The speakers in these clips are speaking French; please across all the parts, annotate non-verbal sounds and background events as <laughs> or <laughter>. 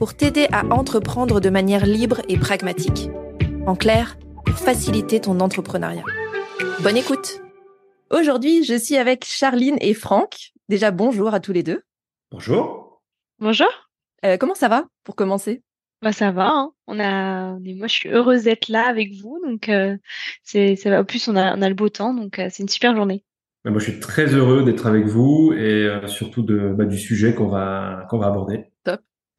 pour t'aider à entreprendre de manière libre et pragmatique. En clair, pour faciliter ton entrepreneuriat. Bonne écoute Aujourd'hui, je suis avec Charline et Franck. Déjà, bonjour à tous les deux. Bonjour. Bonjour. Euh, comment ça va pour commencer? Bah ça va, hein. on a, moi je suis heureuse d'être là avec vous, donc euh, c'est, ça va. En plus on a, on a le beau temps, donc euh, c'est une super journée. Bah, moi je suis très heureux d'être avec vous et euh, surtout de, bah, du sujet qu'on va, qu'on va aborder.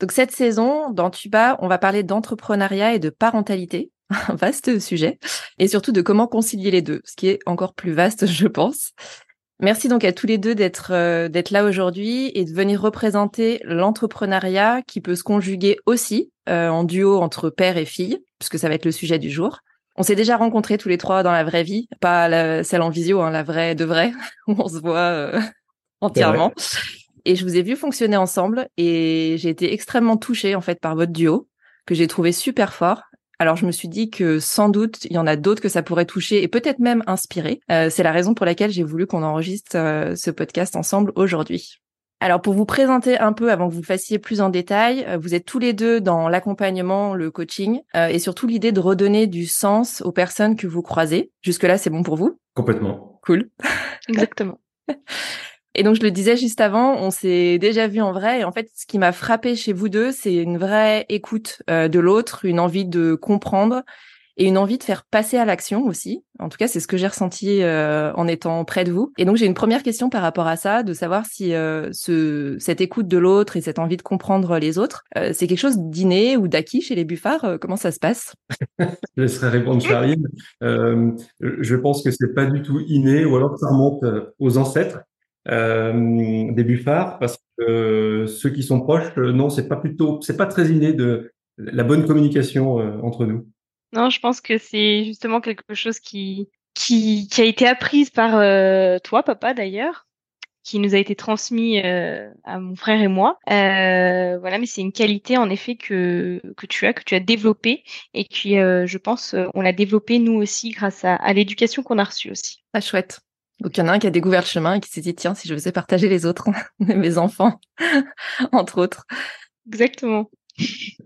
Donc cette saison dans Tuba, on va parler d'entrepreneuriat et de parentalité, <laughs> un vaste sujet, et surtout de comment concilier les deux, ce qui est encore plus vaste, <laughs> je pense. Merci donc à tous les deux d'être euh, d'être là aujourd'hui et de venir représenter l'entrepreneuriat qui peut se conjuguer aussi euh, en duo entre père et fille, puisque ça va être le sujet du jour. On s'est déjà rencontrés tous les trois dans la vraie vie, pas la, celle en visio, hein, la vraie de vrai, <laughs> où on se voit euh, entièrement. Et je vous ai vu fonctionner ensemble et j'ai été extrêmement touchée en fait par votre duo que j'ai trouvé super fort alors je me suis dit que sans doute il y en a d'autres que ça pourrait toucher et peut-être même inspirer. Euh, c'est la raison pour laquelle j'ai voulu qu'on enregistre euh, ce podcast ensemble aujourd'hui. Alors pour vous présenter un peu avant que vous fassiez plus en détail, euh, vous êtes tous les deux dans l'accompagnement, le coaching et surtout l'idée de redonner du sens aux personnes que vous croisez. Jusque là c'est bon pour vous? Complètement. Cool. Exactement. <laughs> Et donc je le disais juste avant, on s'est déjà vu en vrai. Et en fait, ce qui m'a frappé chez vous deux, c'est une vraie écoute euh, de l'autre, une envie de comprendre et une envie de faire passer à l'action aussi. En tout cas, c'est ce que j'ai ressenti euh, en étant près de vous. Et donc j'ai une première question par rapport à ça, de savoir si euh, ce, cette écoute de l'autre et cette envie de comprendre les autres, c'est quelque chose d'inné ou d'acquis chez les buffards. comment ça se passe? <laughs> Je laisserai répondre Charline. je pense que c'est pas du tout inné, ou alors ça remonte aux ancêtres euh, des buffards parce que ceux qui sont proches, euh, non, c'est pas plutôt, c'est pas très inné de la bonne communication euh, entre nous. Non, je pense que c'est justement quelque chose qui qui, qui a été apprise par euh, toi, papa d'ailleurs, qui nous a été transmis à mon frère et moi. voilà, mais c'est une qualité en effet que que tu as, que tu as développée et qui, je pense, on l'a développée nous aussi grâce à, à l'éducation qu'on a reçue aussi. Ah chouette. Donc il y en a un qui a découvert le chemin et qui s'est dit tiens si je faisais partager les autres, <laughs> mes enfants, <laughs> entre autres. Exactement.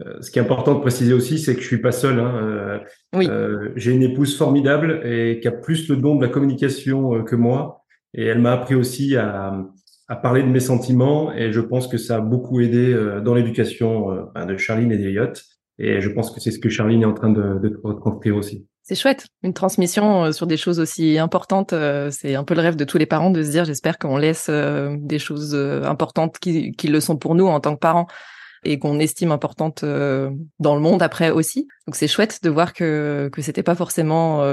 Euh, ce qui est important de préciser aussi, c'est que je suis pas seul. Hein. Euh, oui. Euh, j'ai une épouse formidable et qui a plus le don de la communication que moi. Et elle m'a appris aussi à, à, parler de mes sentiments. Et je pense que ça a beaucoup aidé dans l'éducation ben, de Charline et d'Eliott. Et je pense que c'est ce que Charline est en train de, de retranscrire aussi. C'est chouette, une transmission euh, sur des choses aussi importantes. Euh, c'est un peu le rêve de tous les parents de se dire, j'espère qu'on laisse euh, des choses importantes qui, qui, le sont pour nous en tant que parents et qu'on estime importantes dans le monde après aussi. Donc c'est chouette de voir que que c'était pas forcément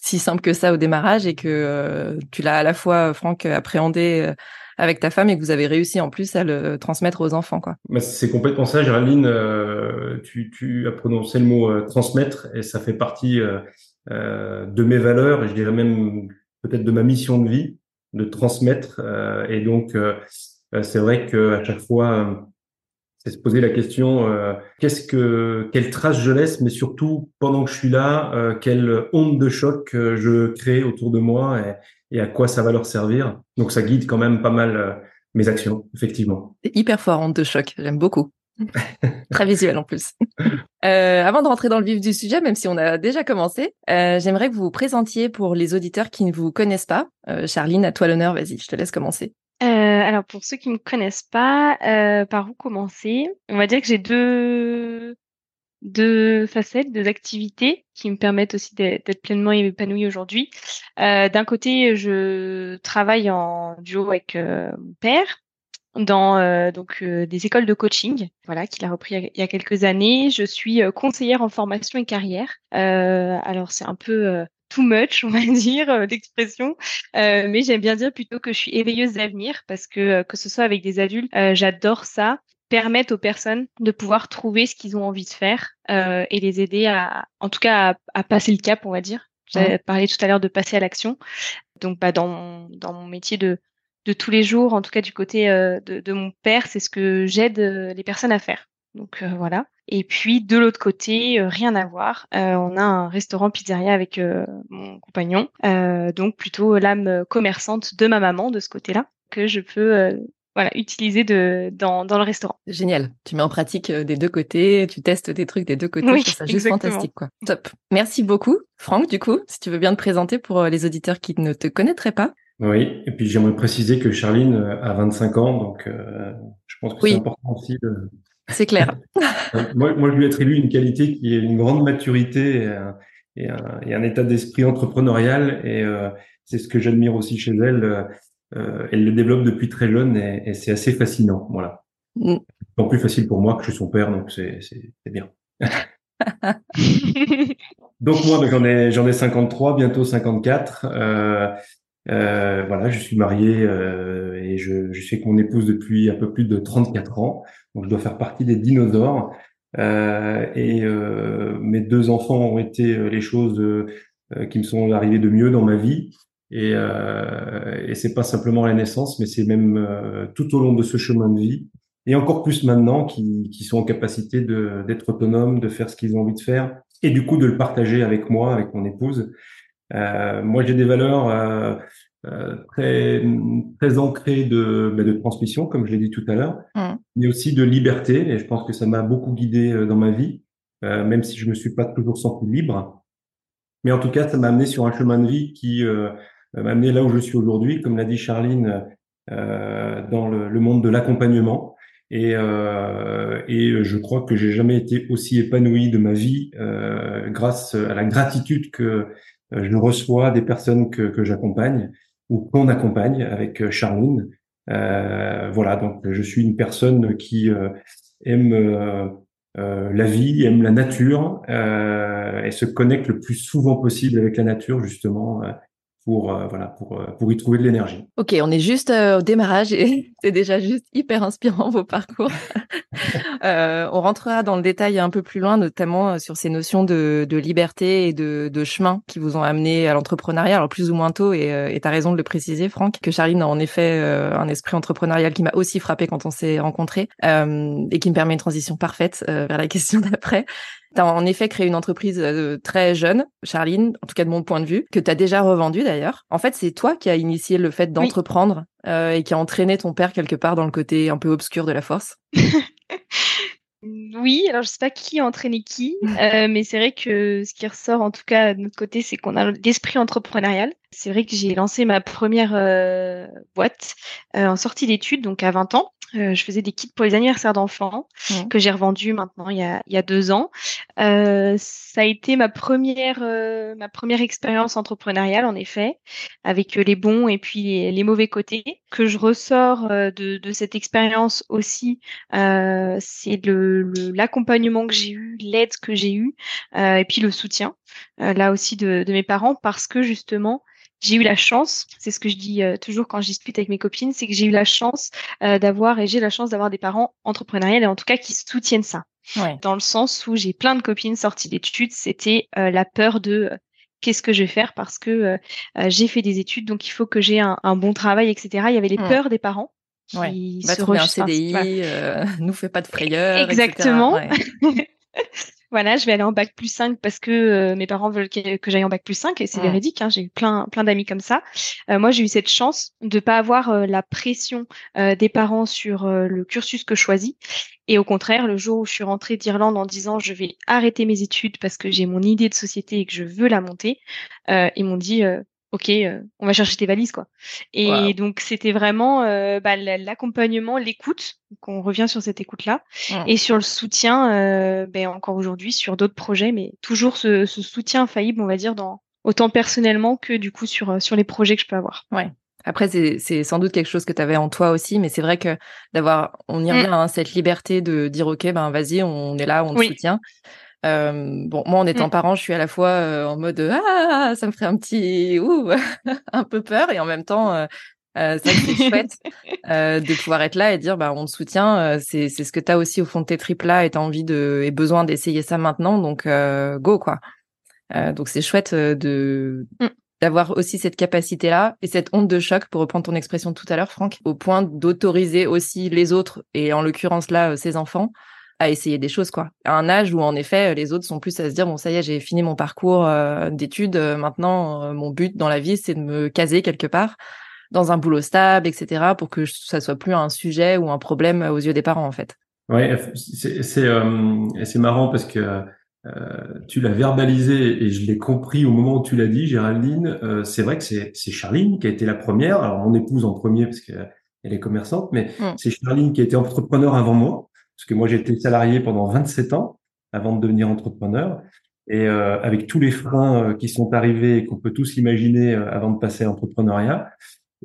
si simple que ça au démarrage et que tu l'as à la fois Franck appréhendé avec ta femme et que vous avez réussi en plus à le transmettre aux enfants. quoi. C'est complètement ça, Géraldine. Euh, tu, tu, as prononcé le mot euh, transmettre et ça fait partie euh, de mes valeurs et je dirais même peut-être de ma mission de vie de transmettre. Et donc, c'est vrai que à chaque fois, c'est se poser la question qu'est-ce que quelle trace je laisse, mais surtout pendant que je suis là, quelle onde de choc je crée autour de moi et, à quoi ça va leur servir. Donc ça guide quand même pas mal euh, mes actions, effectivement. C'est hyper fort, honte de choc, j'aime beaucoup. <laughs> Très visuel en plus. Euh, avant de rentrer dans le vif du sujet, même si on a déjà commencé, euh, j'aimerais que vous vous présentiez pour les auditeurs qui ne vous connaissent pas. Euh, Charline, à toi l'honneur, vas-y, je te laisse commencer. Euh, alors pour ceux qui ne me connaissent pas, euh, par où commencer? On va dire que j'ai deux deux facettes, deux activités qui me permettent aussi d'être pleinement épanouie aujourd'hui. Euh, D'un côté, je travaille en duo avec euh, mon père dans euh, donc des écoles de coaching, voilà, qu'il a repris il y a, quelques années. Je suis conseillère en formation et carrière. alors c'est un peu too much, on va <laughs> dire, d'expression. Mais j'aime bien dire plutôt que je suis éveilleuse d'avenir parce que que ce soit avec des adultes, j'adore ça. Permettent aux personnes de pouvoir trouver ce qu'ils ont envie de faire euh, et les aider à, en tout cas, à, à passer le cap, on va dire. J'avais parlé tout à l'heure de passer à l'action. Donc, bah, dans mon, dans mon métier de, de tous les jours, en tout cas du côté euh, de, de, mon père, c'est ce que j'aide euh, les personnes à faire. Donc euh, voilà. Et puis de l'autre côté, euh, rien à voir. on a un restaurant pizzeria avec mon compagnon, donc plutôt l'âme commerçante de ma maman de ce côté-là que je peux voilà, utiliser de, dans, dans le restaurant. Génial. Tu mets en pratique des deux côtés, tu testes des trucs des deux côtés. Oui, c'est <laughs> juste fantastique, quoi. Top. Merci beaucoup. Franck, du coup, si tu veux bien te présenter pour les auditeurs qui ne te connaîtraient pas. Oui, et puis j'aimerais préciser que Charline a 25 ans, donc euh, je pense que c'est important aussi de... <laughs> C'est clair. <laughs> moi, moi, je lui attribue une qualité qui est une grande maturité et un, et un, et un état d'esprit entrepreneurial, et euh, c'est ce que j'admire aussi chez elle. Euh, elle le développe depuis très jeune et, et c'est assez fascinant. Voilà. Mm. C'est plus facile pour moi que je suis son père, donc c'est bien. <laughs> donc moi, j'en ai j'en ai 53, bientôt 54. Euh, euh, voilà, je suis marié euh, et je, je, suis avec mon épouse depuis un peu plus de 34 ans, donc je dois faire partie des dinosaures. Euh, et euh, mes deux enfants ont été les choses qui me sont arrivées de mieux dans ma vie. Et, et c'est pas simplement la naissance, mais c'est même tout au long de ce chemin de vie, et encore plus maintenant, qui, qui sont en capacité d'être autonomes, de faire ce qu'ils ont envie de faire, et du coup de le partager avec moi, avec mon épouse. Euh, moi, j'ai des valeurs euh, euh, très très ancrées de, bah, de transmission, comme je l'ai dit tout à l'heure, mmh. mais aussi de liberté. Et je pense que ça m'a beaucoup guidé dans ma vie, même si je me suis pas toujours senti libre. Mais en tout cas, ça m'a amené sur un chemin de vie qui m'a amené là où je suis aujourd'hui, comme l'a dit Charline, dans le, le, monde de l'accompagnement. Et, euh, et je crois que j'ai jamais été aussi épanoui de ma vie euh, grâce à la gratitude que euh, je reçois des personnes que, que j'accompagne ou qu'on accompagne avec euh, Charline. Euh, voilà, donc je suis une personne qui euh, aime euh, la vie, aime la nature et se connecte le plus souvent possible avec la nature justement pour euh, voilà pour euh, pour y trouver de l'énergie. Ok, on est juste euh, au démarrage et <laughs> c'est déjà juste hyper inspirant vos parcours. <laughs> on rentrera dans le détail un peu plus loin, notamment sur ces notions de, de liberté et de, de, chemin qui vous ont amené à l'entrepreneuriat, alors plus ou moins tôt. Et tu as raison de le préciser, Franck, que Charline a en effet un esprit entrepreneurial qui m'a aussi frappé quand on s'est rencontrés et qui me permet une transition parfaite vers la question <laughs> d'après. Tu as en effet créé une entreprise euh, très jeune, Charline, en tout cas de mon point de vue, que tu as déjà revendue d'ailleurs. En fait, c'est toi qui as initié le fait d'entreprendre euh, et qui a entraîné ton père quelque part dans le côté un peu obscur de la force. <laughs> Oui, alors je sais pas qui a entraîné qui, euh, mais c'est vrai que ce qui ressort en tout cas de notre côté, c'est qu'on a l'esprit entrepreneurial. C'est vrai que j'ai lancé ma première boîte en sortie d'études, donc à 20 ans. Euh, je faisais des kits pour les anniversaires d'enfants que j'ai revendus maintenant il y a, il y a deux ans. Euh, ça a été ma première euh, ma première expérience entrepreneuriale en effet, avec les bons et puis les, les mauvais côtés. Que je ressors de, de cette expérience aussi, c'est le l'accompagnement que j'ai eu, l'aide que j'ai eu, et puis le soutien là aussi de, de mes parents parce que justement j'ai eu la chance, c'est ce que je dis euh, toujours quand je discute avec mes copines, c'est que j'ai eu la chance euh, d'avoir et j'ai la chance d'avoir des parents entrepreneuriels et en tout cas qui soutiennent ça. Dans le sens où j'ai plein de copines sorties d'études, c'était euh, la peur de qu'est-ce que je vais faire parce que j'ai fait des études, donc il faut que j'ai un, bon travail, etc. Il y avait les mmh. peurs des parents. Qui ouais. Va trouver un CDI, <laughs> nous fait pas de frayeur. Exactement. <laughs> <laughs> Voilà, je vais aller en bac plus 5 parce que euh, mes parents veulent que, j'aille en bac plus 5 et c'est véridique, hein, j'ai eu plein plein d'amis comme ça. Euh, moi, j'ai eu cette chance de pas avoir euh, la pression des parents sur le cursus que je choisis et au contraire, le jour où je suis rentrée d'Irlande en disant je vais arrêter mes études parce que j'ai mon idée de société et que je veux la monter, ils m'ont dit ok, euh, on va chercher tes valises quoi. Et donc c'était vraiment euh, bah, l'accompagnement, l'écoute. Donc on revient sur cette écoute là et sur le soutien. Euh, ben, encore aujourd'hui sur d'autres projets, mais toujours ce, soutien infaillible, on va dire dans autant personnellement que du coup sur sur les projets que je peux avoir. Ouais. Après, c'est sans doute quelque chose que tu avais en toi aussi, mais c'est vrai que d'avoir, on y revient, mmh. hein, cette liberté de dire, OK, ben vas-y, on est là, on te soutient. Euh, bon, moi, en étant mmh. parent, je suis à la fois euh, en mode ah, ça me ferait un petit ouh, <laughs> un peu peur, et en même temps, euh, Euh, c'est chouette <laughs> de pouvoir être là et dire bah on te soutient. C'est c'est ce que tu as aussi au fond de tes tripes là et tu as envie de et besoin d'essayer ça maintenant donc go quoi. donc c'est chouette de mm. d'avoir aussi cette capacité là et cette honte de choc pour reprendre ton expression tout à l'heure Franck au point d'autoriser aussi les autres et en l'occurrence là ses enfants à essayer des choses quoi. À un âge où en effet les autres sont plus à se dire bon ça y est j'ai fini mon parcours d'études maintenant mon but dans la vie c'est de me caser quelque part dans un boulot stable, etc., pour que ça soit plus un sujet ou un problème aux yeux des parents, en fait. Ouais, c'est c'est euh, marrant parce que euh, tu l'as verbalisé et je l'ai compris au moment où tu l'as dit, Géraldine. Euh, c'est vrai que c'est c'est Charline qui a été la première. Alors mon épouse en premier parce qu'elle est commerçante, mais mm. c'est Charline qui a été entrepreneur avant moi parce que moi j'étais salarié pendant 27 ans avant de devenir entrepreneur. Et euh, avec tous les freins euh, qui sont arrivés et qu'on peut tous imaginer euh, avant de passer à l'entrepreneuriat,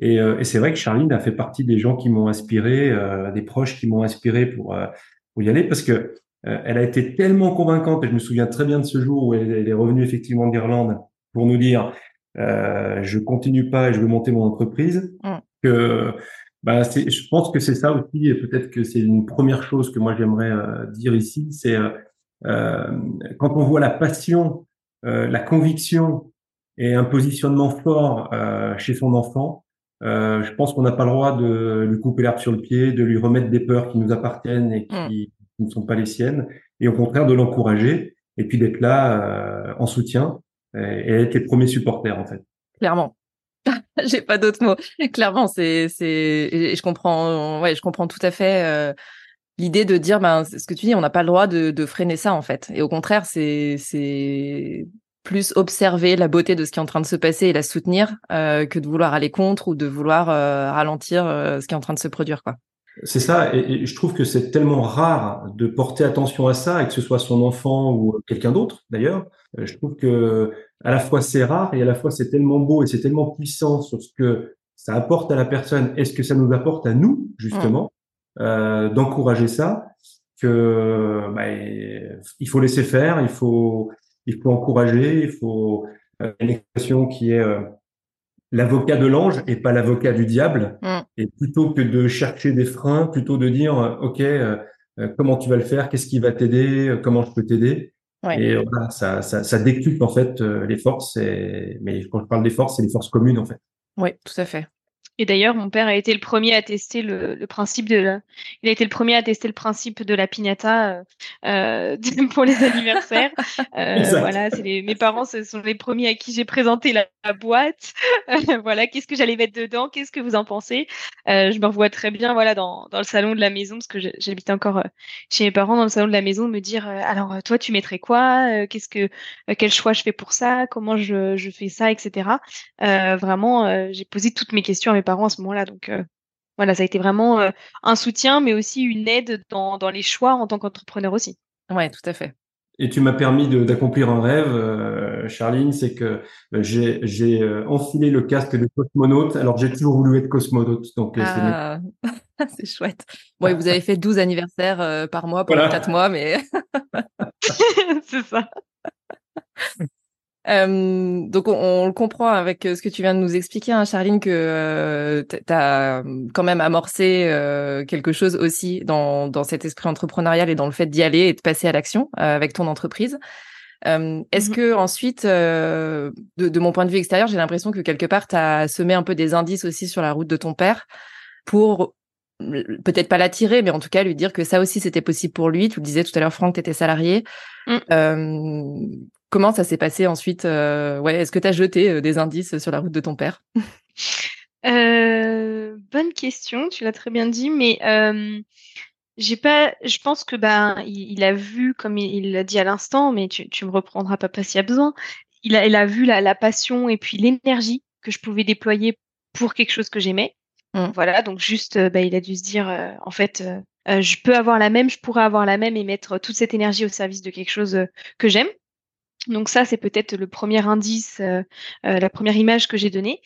et, euh, et c'est vrai que Charline a fait partie des gens qui m'ont inspiré, euh, des proches qui m'ont inspiré pour, euh, pour y aller, parce que elle a été tellement convaincante, et je me souviens très bien de ce jour où elle, est revenue effectivement d'Irlande pour nous dire euh, je continue pas et je veux monter mon entreprise, mm. que bah, je pense que c'est ça aussi, et peut-être que c'est une première chose que moi j'aimerais dire ici, c'est quand on voit la passion, la conviction et un positionnement fort chez son enfant, euh, je pense qu'on n'a pas le droit de lui couper l'herbe sur le pied, de lui remettre des peurs qui nous appartiennent et qui, mm. ne sont pas les siennes, et au contraire de l'encourager et puis d'être là euh, en soutien et, être les premiers supporters en fait. Clairement. <laughs> J'ai pas d'autres mots. Clairement, c'est c'est je comprends ouais, je comprends tout à fait euh, l'idée de dire ben ce que tu dis, on n'a pas le droit de, de freiner ça en fait. Et au contraire, c'est c'est plus observer la beauté de ce qui est en train de se passer et la soutenir euh, que de vouloir aller contre ou de vouloir euh, ralentir ce qui est en train de se produire quoi. C'est ça, et, je trouve que c'est tellement rare de porter attention à ça, et que ce soit son enfant ou quelqu'un d'autre d'ailleurs. Je trouve que à la fois c'est rare et à la fois c'est tellement beau et c'est tellement puissant sur ce que ça apporte à la personne et ce que ça nous apporte à nous justement mmh. d'encourager ça que bah, il faut laisser faire, il faut il faut encourager, il faut euh, une expression qui est euh, l'avocat de l'ange et pas l'avocat du diable. Mm. Et plutôt que de chercher des freins, plutôt de dire euh, ok comment tu vas le faire, qu'est-ce qui va t'aider, comment je peux t'aider. Et voilà, ça, ça, ça décuple en fait les forces. Et... Mais quand je parle des forces, c'est les forces communes en fait. Oui, tout à fait. Et d'ailleurs, mon père a été le premier à tester le, le, principe de la... il a été le premier à tester le principe de la piñata euh, euh <laughs> pour les anniversaires. Euh, voilà, c'est les... mes parents ce sont les premiers à qui j'ai présenté la, boîte. voilà, qu'est-ce que j'allais mettre dedans? Qu'est-ce que vous en pensez? Je me revois très bien, voilà, dans, dans le salon de la maison parce que j'habite encore chez mes parents dans le salon de la maison, me dire alors toi tu mettrais quoi? Qu'est-ce que quel choix je fais pour ça? Comment je, je fais ça, etc. vraiment, j'ai posé toutes mes questions à mes parents à ce moment-là. Donc euh, voilà, ça a été vraiment euh, un soutien, mais aussi une aide dans, dans les choix en tant qu'entrepreneur aussi. Ouais, tout à fait. Et tu m'as permis d'accomplir un rêve, euh, Charline, c'est que j'ai enfilé le casque de cosmonaute, alors j'ai toujours voulu être cosmonaute. Donc ah, <laughs> c'est chouette. Bon, vous avez fait 12 anniversaires par mois pendant 4 mois, mais... <laughs> <laughs> c'est ça. Euh, donc on, le comprend avec euh, ce que tu viens de nous expliquer, hein, Charline, que euh, tu as quand même amorcé euh, quelque chose aussi dans, dans cet esprit entrepreneurial et dans le fait d'y aller et de passer à l'action avec ton entreprise. Est-ce mmh que ensuite, de, de, mon point de vue extérieur, j'ai l'impression que quelque part, tu as semé un peu des indices aussi sur la route de ton père pour peut-être pas l'attirer, mais en tout cas lui dire que ça aussi c'était possible pour lui. Tu le disais tout à l'heure, Franck, tu étais salarié. Mmh. Comment ça s'est passé ensuite euh, Ouais, est-ce que tu as jeté euh, des indices sur la route de ton père? <laughs> Euh, Bonne question, tu l'as très bien dit, mais j'ai pas. Je pense que ben il, a vu, comme il l'a dit à l'instant, mais tu, tu me reprendras papa s'il y a besoin. Il a, il a vu la, la passion et puis l'énergie que je pouvais déployer pour quelque chose que j'aimais. Mmh. Voilà, donc juste, bah, il a dû se dire, en fait, je peux avoir la même, je pourrais avoir la même et mettre toute cette énergie au service de quelque chose que j'aime. Donc ça, c'est peut-être le premier indice, euh, euh, la première image que j'ai donnée.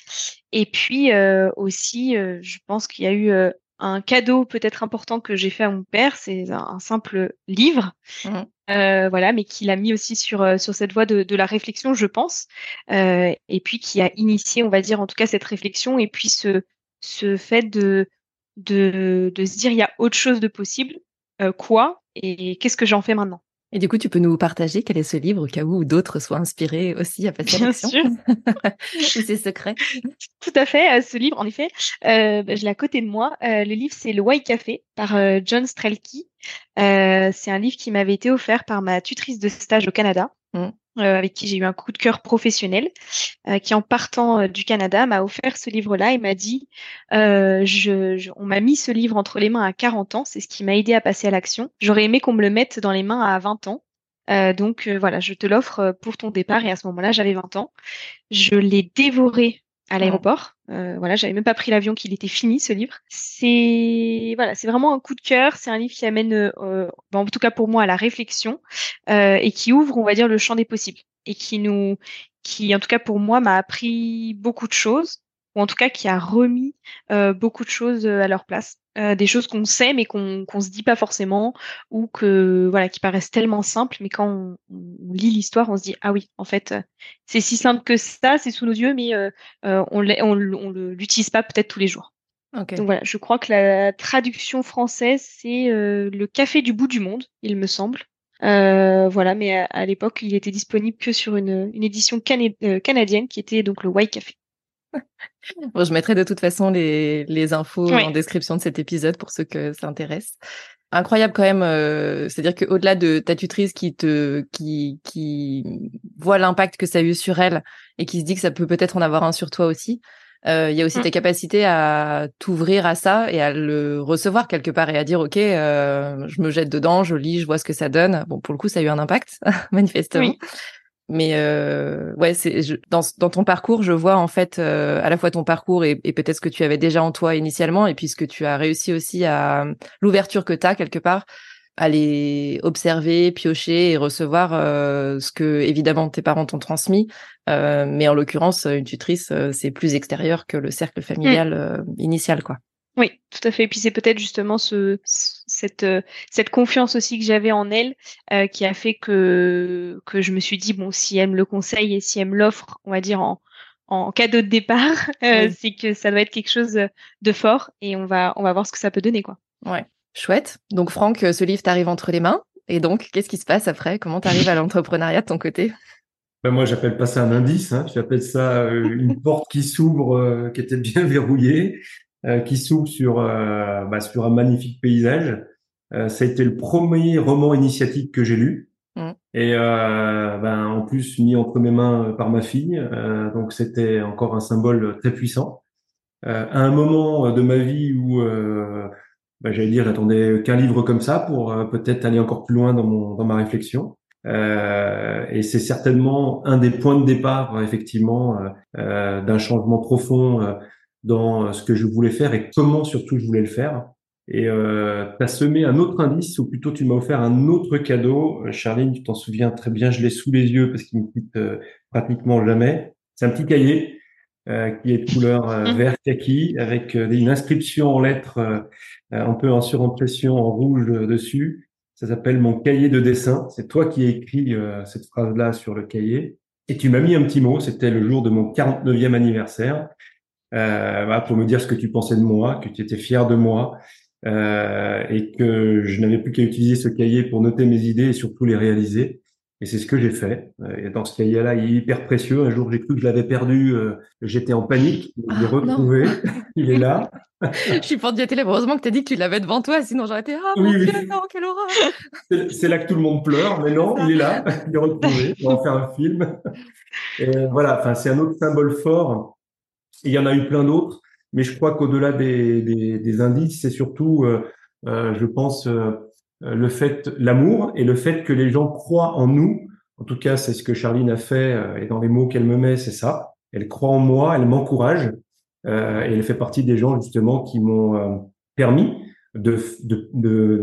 Et puis euh, aussi, je pense qu'il y a eu un cadeau peut-être important que j'ai fait à mon père, c'est un, simple livre, mmh. voilà, mais qu'il a mis aussi sur sur cette voie de, de la réflexion, je pense, et puis qui a initié, on va dire en tout cas cette réflexion et puis ce ce fait de, de, de se dire il y a autre chose de possible, quoi, et qu'est-ce que j'en fais maintenant? Et du coup, tu peux nous partager quel est ce livre au cas où d'autres soient inspirés aussi à passer à l'action Bien sûr. <laughs> c'est secret? Tout à fait. Ce livre, en effet, euh, bah, je l'ai à côté de moi. Euh, le livre, c'est Le White Café par euh, John Strelke. c'est un livre qui m'avait été offert par ma tutrice de stage au Canada. Mmh. avec qui j'ai eu un coup de cœur professionnel, qui en partant du Canada m'a offert ce livre-là et m'a dit, on m'a mis ce livre entre les mains à 40 ans, c'est ce qui m'a aidé à passer à l'action. J'aurais aimé qu'on me le mette dans les mains à 20 ans. donc voilà, je te l'offre pour ton départ et à ce moment-là, j'avais 20 ans. Je l'ai dévoré à l'aéroport. Euh, voilà, j'avais même pas pris l'avion qu'il était fini ce livre. C'est voilà, c'est vraiment un coup de cœur. C'est un livre qui amène, euh, en tout cas pour moi, à la réflexion euh, et qui ouvre, on va dire, le champ des possibles et qui nous, qui en tout cas pour moi, m'a appris beaucoup de choses ou en tout cas qui a remis euh, beaucoup de choses euh, à leur place. Euh, des choses qu'on sait mais qu'on qu'on se dit pas forcément ou que voilà qui paraissent tellement simples mais quand on, on lit l'histoire on se dit ah oui en fait c'est si simple que ça c'est sous nos yeux mais euh, on on, on l'utilise pas peut-être tous les jours. Okay. donc voilà je crois que la traduction française c'est le café du bout du monde il me semble. Voilà mais à, l'époque il était disponible que sur une, une édition canadienne qui était donc le White Café <laughs> bon, je mettrai de toute façon les, les infos en description de cet épisode pour ceux que ça intéresse. Incroyable quand même, euh, c'est-à-dire qu'au-delà de ta tutrice qui te qui qui voit l'impact que ça a eu sur elle et qui se dit que ça peut peut-être en avoir un sur toi aussi, euh, il y a aussi mmh. ta capacité à t'ouvrir à ça et à le recevoir quelque part et à dire ok, euh, je me jette dedans, je lis, je vois ce que ça donne. Bon, pour le coup, ça a eu un impact <laughs> manifestement. Oui. Mais euh, ouais, c'est dans, dans ton parcours, je vois en fait euh, à la fois ton parcours et, et peut-être ce que tu avais déjà en toi initialement, et puis ce que tu as réussi aussi à l'ouverture que tu as quelque part, à aller observer, piocher et recevoir euh, ce que évidemment tes parents t'ont transmis. Euh, mais en l'occurrence, une tutrice, euh, c'est plus extérieur que le cercle familial mmh. initial, quoi. Oui, tout à fait. Et puis c'est peut-être justement ce, cette, euh, cette confiance aussi que j'avais en elle euh, qui a fait que, que je me suis dit, bon, si elle me le conseille et si elle me l'offre, on va dire en, en cadeau de départ, <laughs> euh, c'est que ça doit être quelque chose de fort et on va, on va voir ce que ça peut donner. quoi. Ouais, chouette. Donc Franck, ce livre t'arrive entre les mains. Et donc, qu'est-ce qui se passe après? Comment tu arrives à <laughs> l'entrepreneuriat de ton côté? Ben moi, j'appelle pas ça un indice, hein. j'appelle ça une porte qui s'ouvre, qui était bien <laughs> verrouillée. Euh, qui s'ouvre sur, euh, bah, sur un magnifique paysage. Euh, ça a été le premier roman initiatique que j'ai lu. Mm. Et ben, en plus mis entre mes mains par ma fille, donc c'était encore un symbole très puissant. à un moment de ma vie où ben, j'allais dire, j'attendais qu'un livre comme ça pour peut-être aller encore plus loin dans, mon, dans ma réflexion. Euh, et c'est certainement un des points de départ, effectivement, euh, d'un changement profond dans ce que je voulais faire et comment surtout je voulais le faire. Et euh, tu as semé un autre indice, ou plutôt tu m'as offert un autre cadeau. Euh, Charline, tu t'en souviens très bien, je l'ai sous les yeux parce qu'il me quitte euh, pratiquement jamais. C'est un petit cahier euh, qui est de couleur euh, mmh. vert kaki avec une inscription en lettres un peu en surimpression en rouge dessus. Ça s'appelle mon cahier de dessin. C'est toi qui as écrit cette phrase-là sur le cahier. Et tu m'as mis un petit mot, c'était le jour de mon 49e anniversaire euh, pour me dire ce que tu pensais de moi, que tu étais fier de moi euh, et que je n'avais plus qu'à utiliser ce cahier pour noter mes idées et surtout les réaliser. Et c'est ce que j'ai fait. Euh, et dans ce cahier-là, il est hyper précieux. Un jour, j'ai cru que je l'avais perdu. Euh, j'étais en panique. Je l'ai ah, retrouvé. <laughs> il est là. je suis pour dire Heureusement que tu as dit que tu l'avais devant toi. Sinon, j'aurais été Ah, mon Dieu, non, quelle horreur. C'est là que tout le monde pleure. Mais non, il est là. Il est retrouvé. On va faire un film. Et voilà. Enfin, c'est un autre symbole fort il y en a eu plein d'autres, mais je crois qu'au-delà des, des, des, indices, c'est surtout, euh, euh, je pense, euh, le fait, l'amour et le fait que les gens croient en nous. En tout cas, c'est ce que Charline a fait, et dans les mots qu'elle me met, c'est ça. Elle croit en moi, elle m'encourage, et elle fait partie des gens justement qui m'ont permis de, de, de,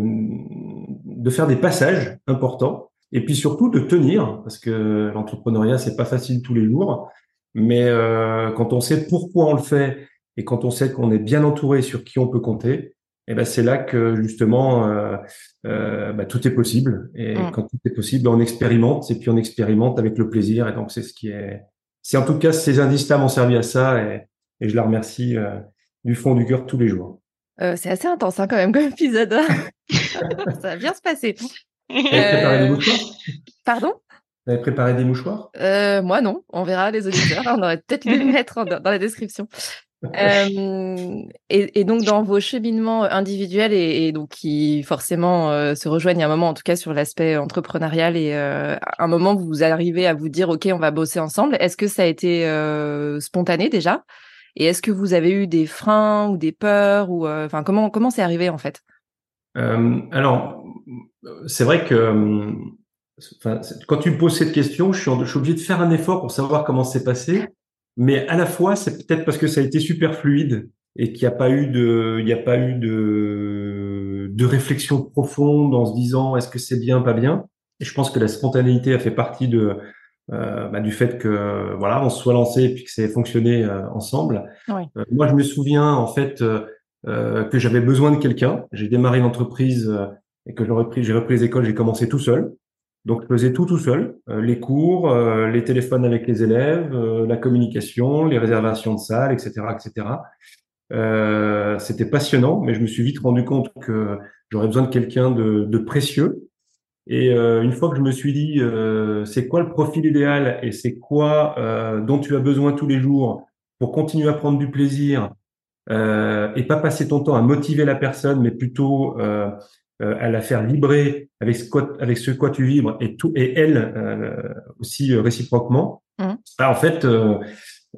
de faire des passages importants et puis surtout de tenir parce que l'entrepreneuriat c'est pas facile tous les jours mais euh, quand on sait pourquoi on le fait et quand on sait qu'on est bien entouré sur qui on peut compter, eh ben c'est là que justement euh, euh, bah, tout est possible. Et mm. quand tout est possible, on expérimente et puis on expérimente avec le plaisir. Et donc c'est ce qui est. C'est en tout cas ces indices-là m'ont servi à ça et, et je la remercie du fond du cœur tous les jours. Euh, c'est assez intense hein, quand même comme épisode. <laughs> ça va bien se passer. Euh, Pardon? Vous avez préparé des mouchoirs? Euh, Moi non, on verra les auditeurs. on aurait peut-être dû le <laughs> mettre dans la description. Euh, et, et donc dans vos cheminements individuels et, et donc qui forcément euh, se rejoignent à un moment en tout cas sur l'aspect entrepreneurial et euh, à un moment vous arrivez à vous dire ok on va bosser ensemble. Est-ce que ça a été euh, spontané déjà? Et est-ce que vous avez eu des freins ou des peurs ou euh, enfin comment comment c'est arrivé en fait? Euh, alors, c'est vrai que euh, enfin, quand tu me poses cette question, je suis, en- je suis obligé de faire un effort pour savoir comment c'est passé. Mais à la fois, c'est peut-être parce que ça a été super fluide et qu'il n'y a pas eu de, il n'y a pas eu de, de réflexion profonde en se disant est-ce que c'est bien, pas bien? Et je pense que la spontanéité a fait partie de, euh, bah, du fait que voilà, on se soit lancé et puis que ça ait fonctionné euh, ensemble. Oui. Euh, moi, je me souviens en fait que j'avais besoin de quelqu'un. J'ai démarré une entreprise euh, et que j'ai repris, j'ai repris les écoles, j'ai commencé tout seul. Donc, je faisais tout tout seul, euh, les cours, euh, les téléphones avec les élèves, euh, la communication, les réservations de salles, etc., etc. Euh, c'était passionnant, mais je me suis vite rendu compte que j'aurais besoin de quelqu'un de, de précieux. Et euh, une fois que je me suis dit, euh, c'est quoi le profil idéal et c'est quoi dont tu as besoin tous les jours pour continuer à prendre du plaisir et pas passer ton temps à motiver la personne, mais plutôt euh, à la faire vibrer avec ce quoi, avec ce quoi tu vibres et tout et elle euh, aussi euh, réciproquement. Mhm. Ah, en fait, euh,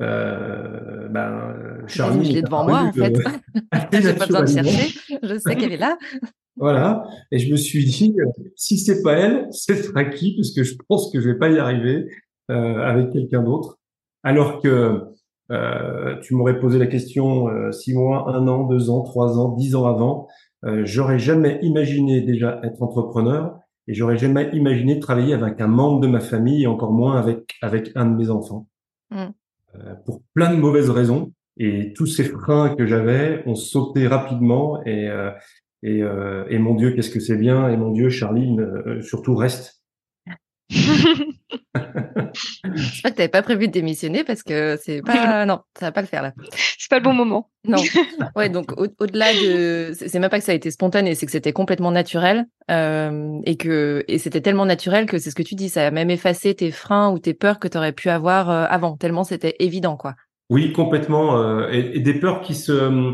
euh, ben, Charlie, je l'ai est devant moi en fait. <laughs> J'ai pas besoin de chercher. Je sais qu'elle est là. Voilà. Et je me suis dit, si c'est pas elle, <laughs> ce sera qui? Parce que je pense que je vais pas y arriver euh, avec quelqu'un d'autre. Alors que euh, tu m'aurais posé la question six mois, un an, deux ans, trois ans, dix ans avant, euh, j'aurais jamais imaginé déjà être entrepreneur et j'aurais jamais imaginé travailler avec un membre de ma famille et encore moins avec avec un de mes enfants. Mm. Euh, pour plein de mauvaises raisons. Et tous ces freins que j'avais ont sauté rapidement et euh, et, euh, et mon Dieu, qu'est-ce que c'est bien. Et mon Dieu, Charline, euh, surtout reste. <laughs> J'espère que t'avais pas prévu de démissionner parce que c'est pas <laughs> non, ça va pas le faire là. C'est pas le bon moment. Non. <laughs> Ouais, donc au- au-delà de, c'est c'est même pas que ça a été spontané, c'est que c'était complètement naturel euh, et que et c'était tellement naturel que c'est ce que tu dis, ça a même effacé tes freins ou tes peurs que tu aurais pu avoir euh, avant, tellement c'était évident quoi. Oui, complètement. euh, et, et des peurs qui se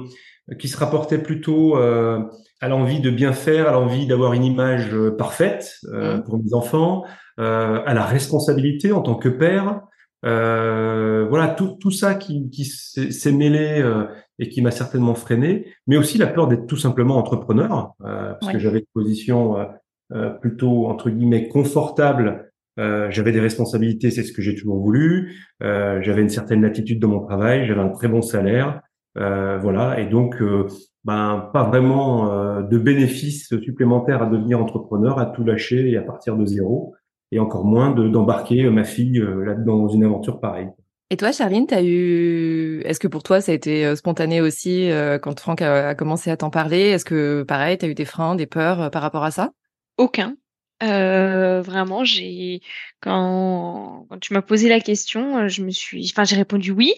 qui se rapportaient plutôt euh, à l'envie de bien faire, à l'envie d'avoir une image parfaite euh, Mhm. pour mes enfants, euh, à la responsabilité en tant que père. Euh, voilà, tout, tout ça qui, qui s'est mêlé euh, et qui m'a certainement freiné, mais aussi la peur d'être tout simplement entrepreneur, euh, parce Ouais. que j'avais une position euh, euh, plutôt entre guillemets confortable. Euh, j'avais des responsabilités, c'est ce que j'ai toujours voulu. Euh, j'avais une certaine latitude dans mon travail, j'avais un très bon salaire, euh, voilà, et donc euh, ben pas vraiment euh, de bénéfices supplémentaires à devenir entrepreneur, à tout lâcher et à partir de zéro, et encore moins de d'embarquer euh, ma fille euh, là-dedans dans une aventure pareille. Et toi, Charline, t'as eu, est-ce que pour toi ça a été euh, spontané aussi euh, quand Franck a, a commencé à t'en parler? Est-ce que pareil, t'as eu des freins, des peurs euh, par rapport à ça? Aucun. Euh, vraiment, j'ai quand, quand tu m'as posé la question, je me suis, enfin, j'ai répondu oui.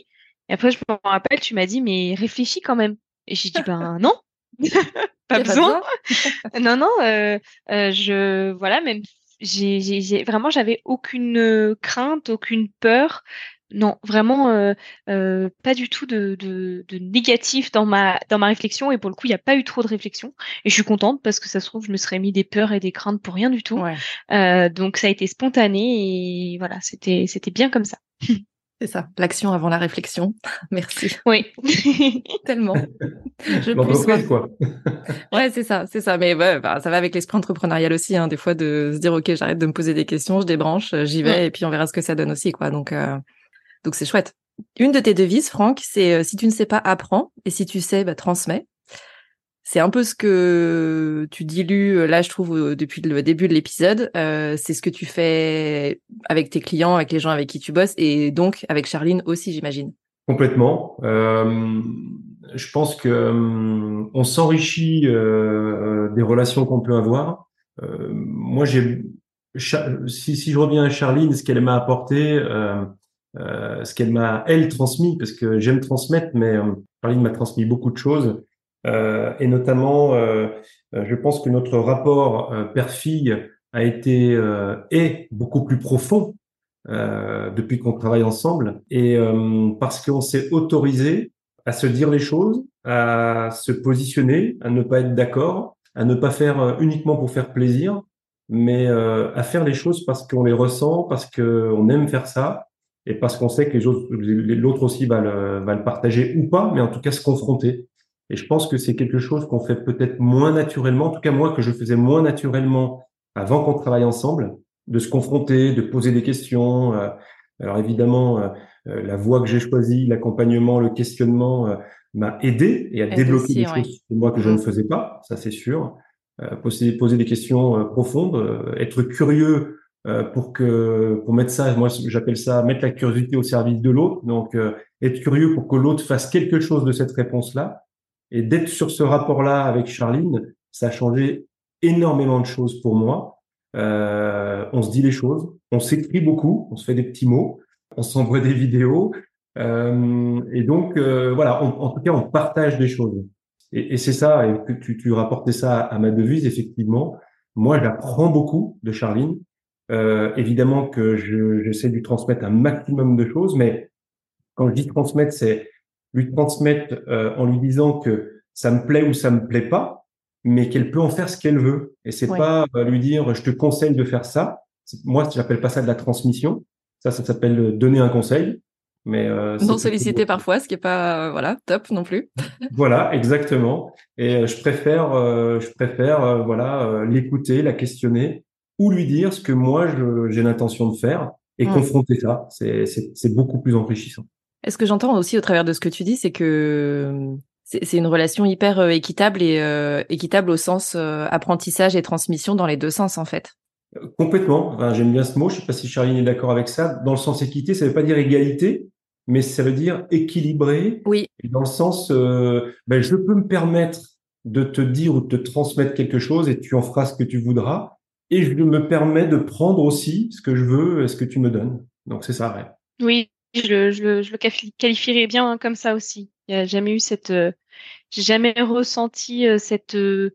Et après, je me rappelle, tu m'as dit mais réfléchis quand même. Et j'ai dit <laughs> ben non, <laughs> pas Y a besoin. Non, non, euh, euh, je voilà, même j'ai, j'ai, j'ai- vraiment, j'avais aucune euh, crainte, aucune peur. Non, vraiment euh, euh, pas du tout de, de, de négatif dans ma dans ma réflexion et pour le coup il n'y a pas eu trop de réflexion. Et je suis contente parce que ça se trouve je me serais mis des peurs et des craintes pour rien du tout. Ouais, Euh, donc ça a été spontané et voilà c'était c'était bien comme ça <laughs> c'est ça. L'action avant la réflexion. <laughs> Merci oui <laughs> tellement. Je plus quoi. <laughs> Ouais, c'est ça, c'est ça. Mais bah, ça va avec l'esprit entrepreneurial aussi, hein, des fois de se dire ok, j'arrête de me poser des questions, je débranche, euh, j'y vais Ouais. et puis on verra ce que ça donne aussi, quoi. Donc, euh, donc c'est chouette. Une de tes devises, Franck, c'est euh, si tu ne sais pas, apprends et si tu sais, bah, transmets. C'est un peu ce que tu dilues euh, là, je trouve, depuis le début de l'épisode. Euh, c'est ce que tu fais avec tes clients, avec les gens avec qui tu bosses et donc avec Charline aussi, j'imagine. Complètement. Euh, je pense que euh, on s'enrichit des relations qu'on peut avoir. Moi, j'ai si, si je reviens à Charline, ce qu'elle m'a apporté, ce qu'elle m'a elle transmis, parce que j'aime transmettre, mais Charline m'a transmis beaucoup de choses, et notamment, je pense que notre rapport père-fille a été est beaucoup plus profond depuis qu'on travaille ensemble, et parce qu'on s'est autorisé à se dire les choses, à se positionner, à ne pas être d'accord, à ne pas faire euh, uniquement pour faire plaisir, mais euh, à faire les choses parce qu'on les ressent, parce qu'on aime faire ça, et parce qu'on sait que l'autre aussi va le, va le partager ou pas, mais en tout cas se confronter. Et je pense que c'est quelque chose qu'on fait peut-être moins naturellement, en tout cas moi que je faisais moins naturellement avant qu'on travaille ensemble, de se confronter, de poser des questions. Euh, alors évidemment, la voie que j'ai choisie, l'accompagnement, le questionnement, m'a aidé et à débloquer des choses pour moi que je ne mm. faisais pas, ça c'est sûr. Euh, poser, poser des questions euh, profondes, euh, être curieux euh, pour que pour mettre ça, moi j'appelle ça mettre la curiosité au service de l'autre. Donc être curieux pour que l'autre fasse quelque chose de cette réponse-là et d'être sur ce rapport-là avec Charline, ça a changé énormément de choses pour moi. on se dit les choses, on s'écrit beaucoup, on se fait des petits mots, on s'envoie des vidéos, euh, et donc, euh, voilà, en tout cas, on partage des choses. Et, c'est ça, et que tu, tu rapportais ça à ma devise, effectivement. Moi, j'apprends beaucoup de Charline. Euh, évidemment que j'essaie de lui transmettre un maximum de choses, mais quand je dis transmettre, c'est lui transmettre euh, en lui disant que ça me plaît ou ça me plaît pas, mais qu'elle peut en faire ce qu'elle veut. Et c'est pas euh, lui dire je te conseille de faire ça. Moi, j'appelle pas ça de la transmission. Ça, ça s'appelle donner un conseil. Mais euh, non sollicité parfois, ce qui est pas euh, voilà top non plus. <laughs> voilà, exactement. Et euh, je préfère, euh, je préfère voilà l'écouter, la questionner ou lui dire ce que moi j'ai l'intention de faire et mmh. confronter ça. C'est c'est beaucoup plus enrichissant. Est ce que j'entends aussi au travers de ce que tu dis, c'est que c'est une relation hyper équitable et équitable au sens apprentissage et transmission dans les deux sens en fait. Complètement. J'aime bien ce mot. Je sais pas si Charline est d'accord avec ça. Dans le sens équité, ça veut pas dire égalité, mais ça veut dire équilibré. Oui. Dans le sens, euh, ben, je peux me permettre de te dire ou de te transmettre quelque chose et tu en feras ce que tu voudras. Et je me permets de prendre aussi ce que je veux et ce que tu me donnes. Donc c'est ça, ouais. Oui, je, je, je, le qualifierais bien comme ça aussi. Il n'y a jamais eu cette, euh, j'ai jamais ressenti euh, cette, on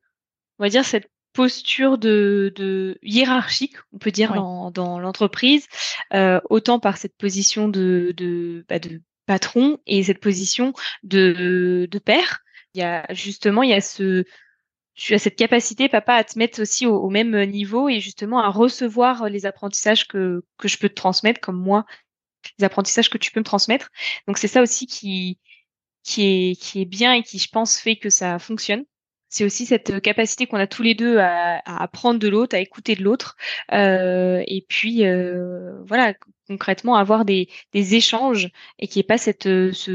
va dire cette posture de, de, hiérarchique, on peut dire, dans, dans l'entreprise, euh, autant par cette position de, de, bah, de patron et cette position de, de père. Il y a justement, il y a ce, tu as cette capacité, papa, à te mettre aussi au, même niveau et justement à recevoir les apprentissages que, que je peux te transmettre, comme moi, les apprentissages que tu peux me transmettre. Donc c'est ça aussi qui, qui est, qui est bien et qui, je pense, fait que ça fonctionne c'est aussi cette capacité qu'on a tous les deux à, apprendre de l'autre, à écouter de l'autre, euh, et puis euh, voilà concrètement avoir des, des échanges et qu'il n'y ait pas cette,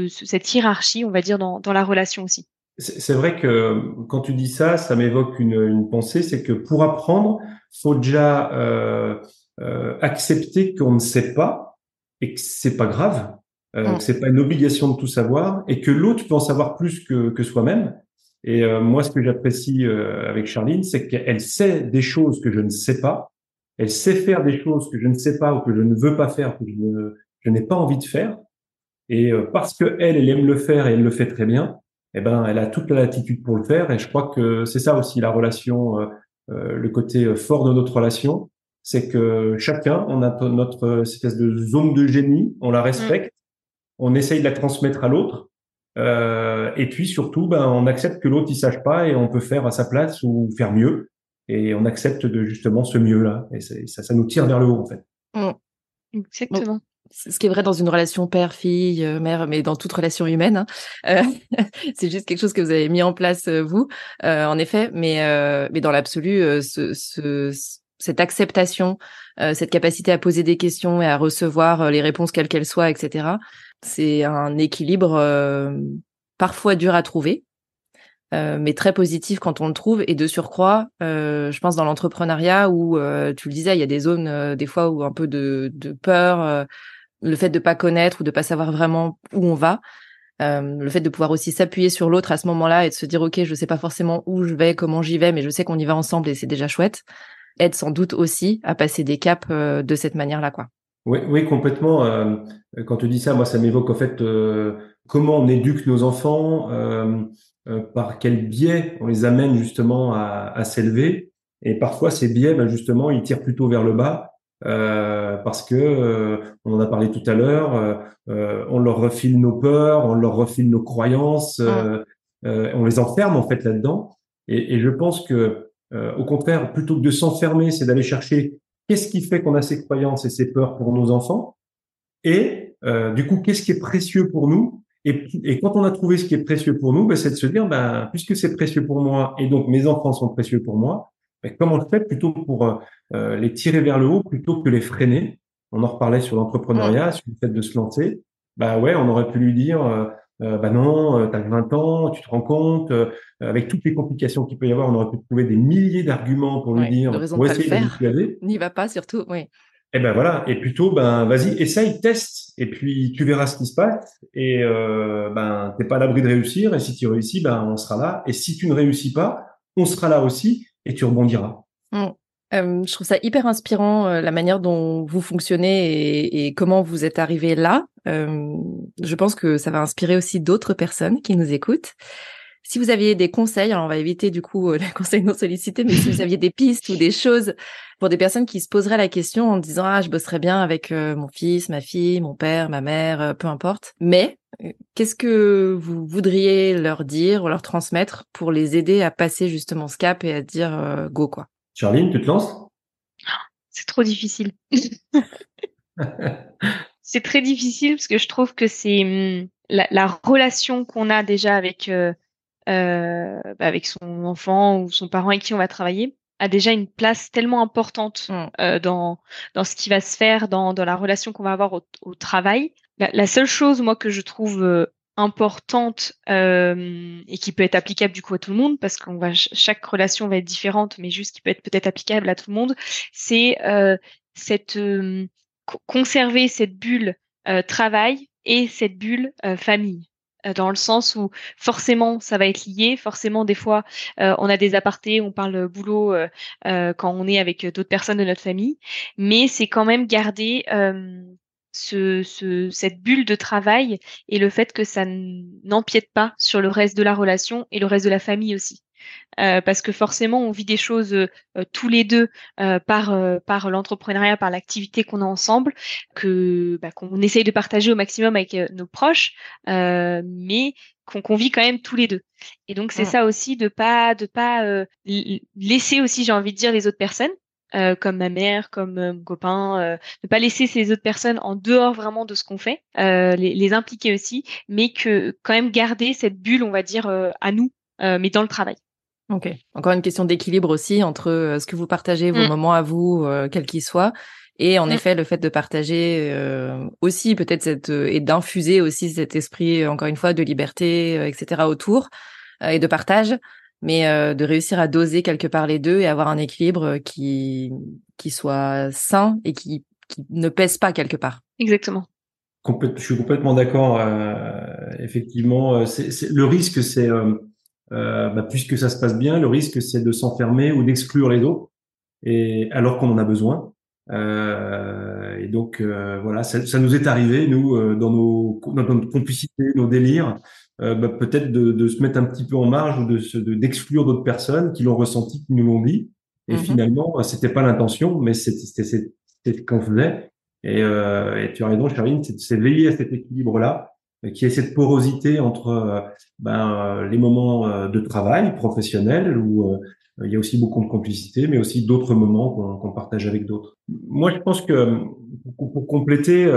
cette hiérarchie, on va dire, dans, dans la relation aussi. C'est vrai que quand tu dis ça, ça m'évoque une, une pensée, c'est que pour apprendre, faut déjà euh, euh accepter qu'on ne sait pas et que c'est pas grave, euh, mm. que c'est pas une obligation de tout savoir et que l'autre peut en savoir plus que, que soi-même et euh, moi, ce que j'apprécie euh, avec Charline, c'est qu'elle sait des choses que je ne sais pas. Elle sait faire des choses que je ne sais pas ou que je ne veux pas faire, que je, je n'ai pas envie de faire. Et euh, parce que elle, elle aime le faire et elle le fait très bien, eh ben, elle a toute la latitude pour le faire. Et je crois que c'est ça aussi la relation, le côté fort de notre relation, c'est que chacun, on a notre espèce de zone de génie, on la respecte, on essaye de la transmettre à l'autre euh, et puis surtout, ben, on accepte que l'autre il sache pas et on peut faire à sa place ou faire mieux. Et on accepte de justement ce mieux-là. Et ça, ça nous tire vers le haut en fait. Mmh. Exactement. ce qui est vrai dans une relation père, fille, euh, mère, mais dans toute relation humaine. Hein. <laughs> Euh, c'est juste quelque chose que vous avez mis en place vous, en effet. Mais mais dans l'absolu, ce, ce, cette acceptation, cette capacité à poser des questions et à recevoir les réponses quelles qu'elles soient, etc c'est un équilibre euh, parfois dur à trouver, euh, mais très positif quand on le trouve. Et de surcroît, euh, je pense dans l'entrepreneuriat où tu le disais, il y a des zones des fois où un peu de, de peur, le fait de pas connaître ou de pas savoir vraiment où on va. le fait de pouvoir aussi s'appuyer sur l'autre à ce moment-là et de se dire ok je sais pas forcément où je vais comment j'y vais mais je sais qu'on y va ensemble et c'est déjà chouette aide sans doute aussi à passer des caps de cette manière-là quoi Oui, oui, complètement. Euh, quand tu dis ça, moi, ça m'évoque en fait euh, comment on éduque nos enfants, euh, par quel biais on les amène justement à, à s'élever. Et parfois, ces biais, ben, justement, ils tirent plutôt vers le bas. parce que on en a parlé tout à l'heure, on leur refile nos peurs, on leur refile nos croyances, on les enferme en fait là-dedans. Et, et, je pense que, au contraire, plutôt que de s'enfermer, c'est d'aller chercher Qu'est-ce qui fait qu'on a ces croyances et ces peurs pour nos enfants. Et euh, du coup, qu'est-ce qui est précieux pour nous? Et, et, quand on a trouvé ce qui est précieux pour nous, ben, c'est de se dire, ben, puisque c'est précieux pour moi et donc mes enfants sont précieux pour moi, ben, comment je fais plutôt pour euh, euh, les tirer vers le haut plutôt que les freiner? On en reparlait sur l'entrepreneuriat, sur le fait de se lancer. Bah ouais, on aurait pu lui dire, euh, bah non, tu as 20 ans, tu te rends compte, euh, avec toutes les complications qu'il peut y avoir, on aurait pu trouver des milliers d'arguments pour lui dire, pour essayer de <laughs> N'y va pas surtout, oui. Et eh ben voilà, et plutôt, ben vas-y, essaye, teste, et puis tu verras ce qui se passe, et euh, ben t'es pas à l'abri de réussir, et si tu réussis, ben on sera là, et si tu ne réussis pas, on sera là aussi, et tu rebondiras. Mmh. je trouve ça hyper inspirant la manière dont vous fonctionnez et, et comment vous êtes arrivé là. Euh, je pense que ça va inspirer aussi d'autres personnes qui nous écoutent. Si vous aviez des conseils, alors on va éviter du coup euh, <laughs> les conseils non sollicités, mais si vous aviez des pistes ou des choses pour des personnes qui se poseraient la question en disant ah je bosserais bien avec euh, mon fils, ma fille, mon père, ma mère, peu importe, mais qu'est-ce que vous voudriez leur dire ou leur transmettre pour les aider à passer justement ce cap et à dire go quoi? Charline, tu te lances? C'est trop difficile. <laughs> c'est très difficile parce que je trouve que c'est hum, la, relation qu'on a déjà avec euh, euh, bah, avec son enfant ou son parent avec qui on va travailler a déjà une place tellement importante mmh. euh, dans dans ce qui va se faire dans dans la relation qu'on va avoir au, travail. La, seule chose moi que je trouve importante et qui peut être applicable du coup à tout le monde parce qu'on va chaque relation va être différente mais juste qui peut être peut-être applicable à tout le monde c'est cette conserver cette bulle euh, travail et cette bulle euh, famille. Euh, dans le sens où forcément ça va être lié, forcément des fois on a des apartés, on parle boulot quand on est avec d'autres personnes de notre famille, mais c'est quand même garder ce, ce, cette bulle de travail et le fait que ça n'empiète pas sur le reste de la relation et le reste de la famille aussi. Euh, parce que forcément on vit des choses euh, tous les deux euh, par par l'entrepreneuriat, par l'activité qu'on a ensemble, que bah, qu'on essaye de partager au maximum avec nos proches, mais qu'on vit quand même tous les deux. Et donc c'est ça aussi de pas de pas laisser aussi j'ai envie de dire les autres personnes. Comme ma mère, comme mon copain, ne pas laisser ces autres personnes en dehors vraiment de ce qu'on fait, les, les, impliquer aussi, mais que quand même garder cette bulle, on va dire, à nous, mais dans le travail. Ok. Encore une question d'équilibre aussi entre euh, ce que vous partagez, vos mmh. moments à vous, euh, quels qu'ils soient, et en mmh. effet le fait de partager euh, aussi peut-être cette et d'infuser aussi cet esprit encore une fois de liberté, etc. autour et de partage, mais de réussir à doser quelque part les deux et avoir un équilibre qui qui soit sain et qui, qui ne pèse pas quelque part. Exactement. je suis complètement d'accord. effectivement, c'est, le risque, c'est euh, bah, puisque ça se passe bien, le risque c'est de s'enfermer ou d'exclure les autres, et alors qu'on en a besoin. Euh, et donc euh, voilà, ça, ça, nous est arrivé nous euh, dans nos dans notre complicité, nos délires, euh, bah, peut-être de, de, se mettre un petit peu en marge ou de d'exclure d'autres personnes qui l'ont ressenti, qui nous l'ont dit. Et mm-hmm. finalement, c'était pas l'intention, mais c'était ce qu'on faisait. Et, et, tu as raison, Charline, c'est veiller à cet équilibre-là qui est cette porosité entre euh, ben, euh, les moments euh, de travail professionnel où il y a aussi beaucoup de complicité, mais aussi d'autres moments qu'on partage avec d'autres. Moi, je pense que pour, compléter,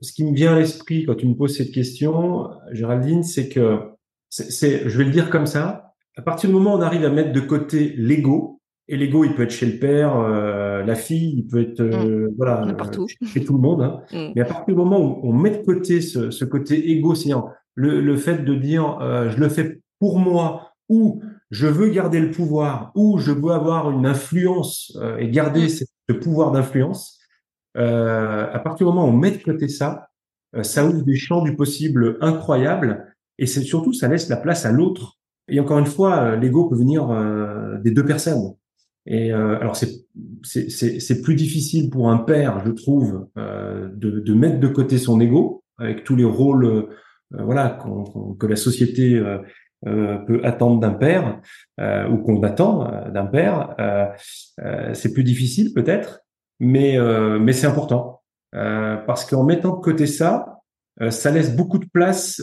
ce qui me vient à l'esprit quand tu me poses cette question, Géraldine, c'est que, c'est, je vais le dire comme ça, à partir du moment où on arrive à mettre de côté l'ego, et l'ego, il peut être chez le père, euh, la fille, il peut être euh, mmh. voilà euh, chez tout le monde. Hein. Mmh. Mais à partir du moment où on met de côté ce, ce côté égo, c'est-à-dire le, le, fait de dire je le fais pour moi ou je veux garder le pouvoir ou je veux avoir une influence et garder mmh. ce, pouvoir d'influence, à partir du moment où on met de côté ça, ça ouvre des champs du possible incroyables et c'est surtout ça laisse la place à l'autre. Et encore une fois, l'ego peut venir des deux personnes. Et euh, alors c'est c'est plus difficile pour un père, je trouve, euh, de, de mettre de côté son ego avec tous les rôles, euh, voilà, que la société euh, euh, peut attendre d'un père ou qu'on attend d'un père. c'est plus difficile peut-être, mais mais c'est important parce qu'en mettant de côté ça, ça laisse beaucoup de place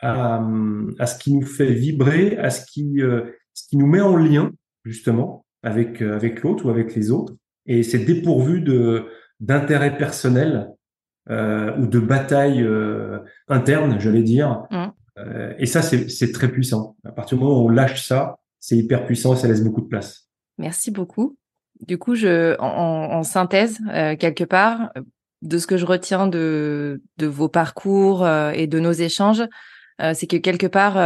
à, à ce qui nous fait vibrer, à ce qui ce qui nous met en lien justement avec euh, avec l'autre ou avec les autres et c'est dépourvu de d'intérêt personnel euh, ou de bataille euh, interne, j'allais dire. Mmh. Euh, et ça, c'est très puissant. À partir du moment où on lâche ça, c'est hyper puissant et ça laisse beaucoup de place. Merci beaucoup. Du coup, je, en, en synthèse, euh, quelque part, de ce que je retiens de, de vos parcours et de nos échanges, c'est que quelque part,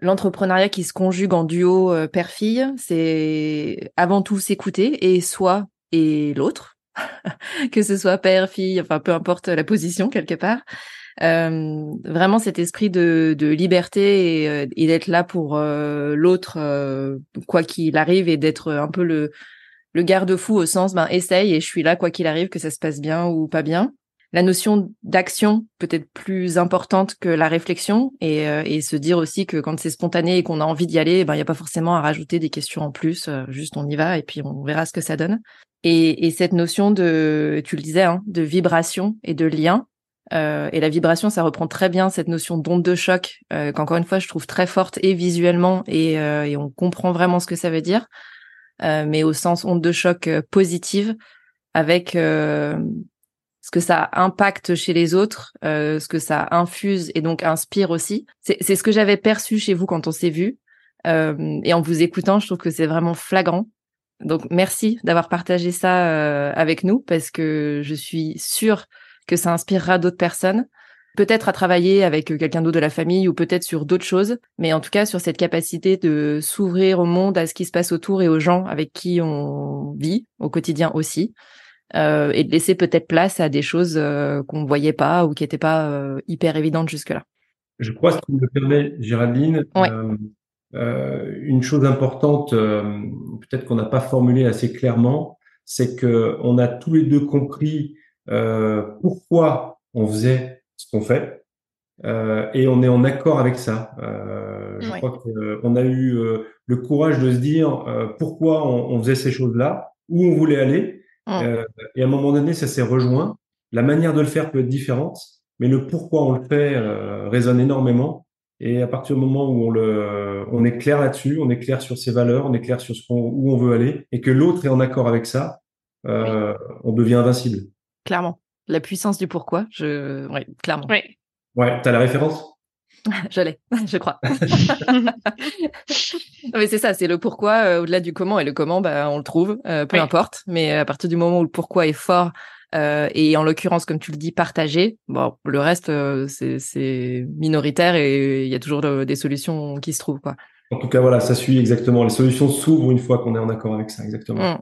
l'entrepreneuriat qui se conjugue en duo euh, père-fille, c'est avant tout s'écouter et soi et l'autre, <laughs> que ce soit père-fille, enfin peu importe la position quelque part. Euh, vraiment cet esprit de, de liberté et, euh, et d'être là pour euh, l'autre quoi qu'il arrive et d'être un peu le, le garde-fou au sens ben essaye et je suis là quoi qu'il arrive que ça se passe bien ou pas bien la notion d'action peut-être plus importante que la réflexion et, euh, et se dire aussi que quand c'est spontané et qu'on a envie d'y aller, ben il y a pas forcément à rajouter des questions en plus, euh, juste on y va et puis on verra ce que ça donne. Et, et cette notion de, tu le disais, hein, de vibration et de lien. Euh, et la vibration, ça reprend très bien cette notion d'onde de choc, euh, qu'encore une fois je trouve très forte et visuellement et, et on comprend vraiment ce que ça veut dire, mais au sens onde de choc positive avec ce que ça impacte chez les autres, euh, ce que ça infuse et donc inspire aussi. C'est ce que j'avais perçu chez vous quand on s'est vu. Euh, et en vous écoutant, je trouve que c'est vraiment flagrant. Donc merci d'avoir partagé ça euh, avec nous parce que je suis sûre que ça inspirera d'autres personnes. Peut-être à travailler avec quelqu'un d'autre de la famille ou peut-être sur d'autres choses, mais en tout cas sur cette capacité de s'ouvrir au monde, à ce qui se passe autour et aux gens avec qui on vit au quotidien aussi. Euh, et de laisser peut-être place à des choses euh, qu'on voyait pas ou qui n'étaient pas euh, hyper évidentes jusque-là. Je crois, ce qui me permet, Géraldine, une chose importante, peut-être qu'on n'a pas formulé assez clairement, c'est que on a tous les deux compris pourquoi on faisait ce qu'on fait. et on est en accord avec ça. je crois qu'on a eu le courage de se dire pourquoi on, on faisait ces choses-là, où on voulait aller. Euh, et à un moment donné, ça s'est rejoint. La manière de le faire peut être différente, mais le pourquoi on le fait euh, résonne énormément. Et à partir du moment où on le, on est clair là-dessus, on est clair sur ses valeurs, on est clair sur ce où on veut aller, et que l'autre est en accord avec ça, euh, on devient invincible. Clairement, la puissance du pourquoi, je, oui, clairement. Oui. Ouais, t'as la référence? <laughs> Je l'ai, <laughs> je crois. <laughs> mais c'est ça, c'est le pourquoi euh, au-delà du comment et le comment, bah, on le trouve, euh, peu importe. Mais à partir du moment où le pourquoi est fort euh, et en l'occurrence, comme tu le dis, partagé, bon, le reste c'est minoritaire et il y a toujours des solutions qui se trouvent, quoi. En tout cas, voilà, ça suit exactement. Les solutions s'ouvrent une fois qu'on est en accord avec ça, exactement. Mmh.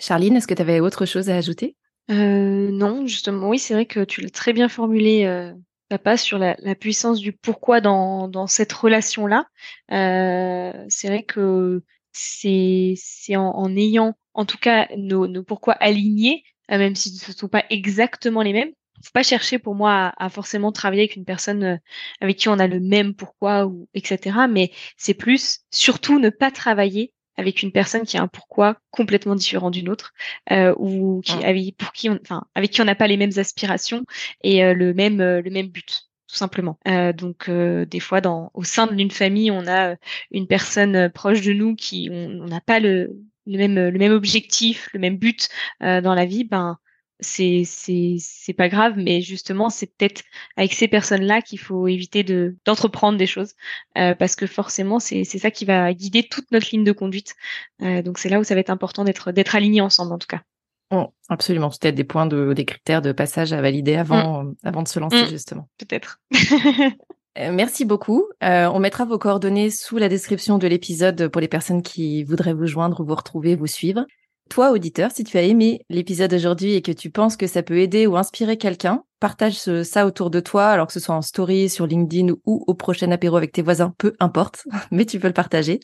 Charline, est-ce que tu avais autre chose à ajouter? Non, justement, oui, c'est vrai que tu l'as très bien formulé ça passe sur la, puissance du pourquoi dans, dans cette relation-là. Euh, c'est vrai que c'est c'est en, en, ayant, en tout cas, nos, nos pourquoi alignés, euh, même si ce ne sont pas exactement les mêmes. Faut pas chercher pour moi à, à, forcément travailler avec une personne euh, avec qui on a le même pourquoi ou etc. Mais c'est plus surtout ne pas travailler avec une personne qui a un pourquoi complètement différent d'une autre euh, ou qui mmh. avec pour qui on, enfin avec qui on n'a pas les mêmes aspirations et euh, le même euh, le même but tout simplement. Euh, donc des fois dans au sein d'une famille on a une personne proche de nous qui on n'a pas le le même le même objectif le même but dans la vie ben c'est pas grave mais justement c'est peut-être avec ces personnes là qu'il faut éviter de d'entreprendre des choses euh, parce que forcément c'est c'est ça qui va guider toute notre ligne de conduite euh, donc c'est là où ça va être important d'être d'être alignés ensemble en tout cas oh, absolument c'est peut-être des points de des critères de passage à valider avant mmh. avant de se lancer mmh. justement peut-être <laughs> euh, Merci beaucoup. Euh, on mettra vos coordonnées sous la description de l'épisode pour les personnes qui voudraient vous joindre, vous retrouver, vous suivre. Toi, auditeur, si tu as aimé l'épisode d'aujourd'hui et que tu penses que ça peut aider ou inspirer quelqu'un, partage ça autour de toi, alors que ce soit en story, sur LinkedIn ou au prochain apéro avec tes voisins, peu importe, <laughs> mais tu peux le partager.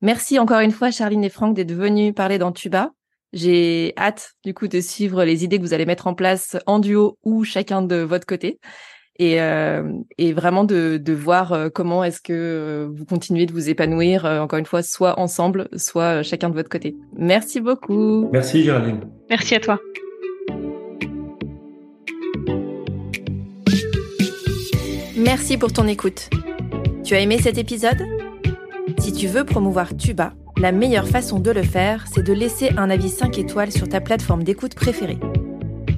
Merci encore une fois, Charline et Franck, d'être venus parler dans Tuba. J'ai hâte, du coup, de suivre les idées que vous allez mettre en place en duo ou chacun de votre côté. Et, euh, et vraiment de, de voir euh, comment est-ce que euh, vous continuez de vous épanouir, encore une fois, soit ensemble, soit chacun de votre côté. Merci beaucoup. Merci, Géraldine. Merci à toi. Merci pour ton écoute. Tu as aimé cet épisode? Si tu veux promouvoir Tuba, la meilleure façon de le faire, c'est de laisser un avis 5 étoiles sur ta plateforme d'écoute préférée.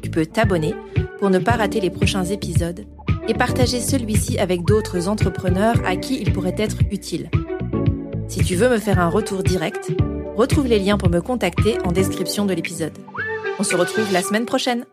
Tu peux t'abonner pour ne pas rater les prochains épisodes et partager celui-ci avec d'autres entrepreneurs à qui il pourrait être utile. Si tu veux me faire un retour direct, retrouve les liens pour me contacter en description de l'épisode. On se retrouve la semaine prochaine.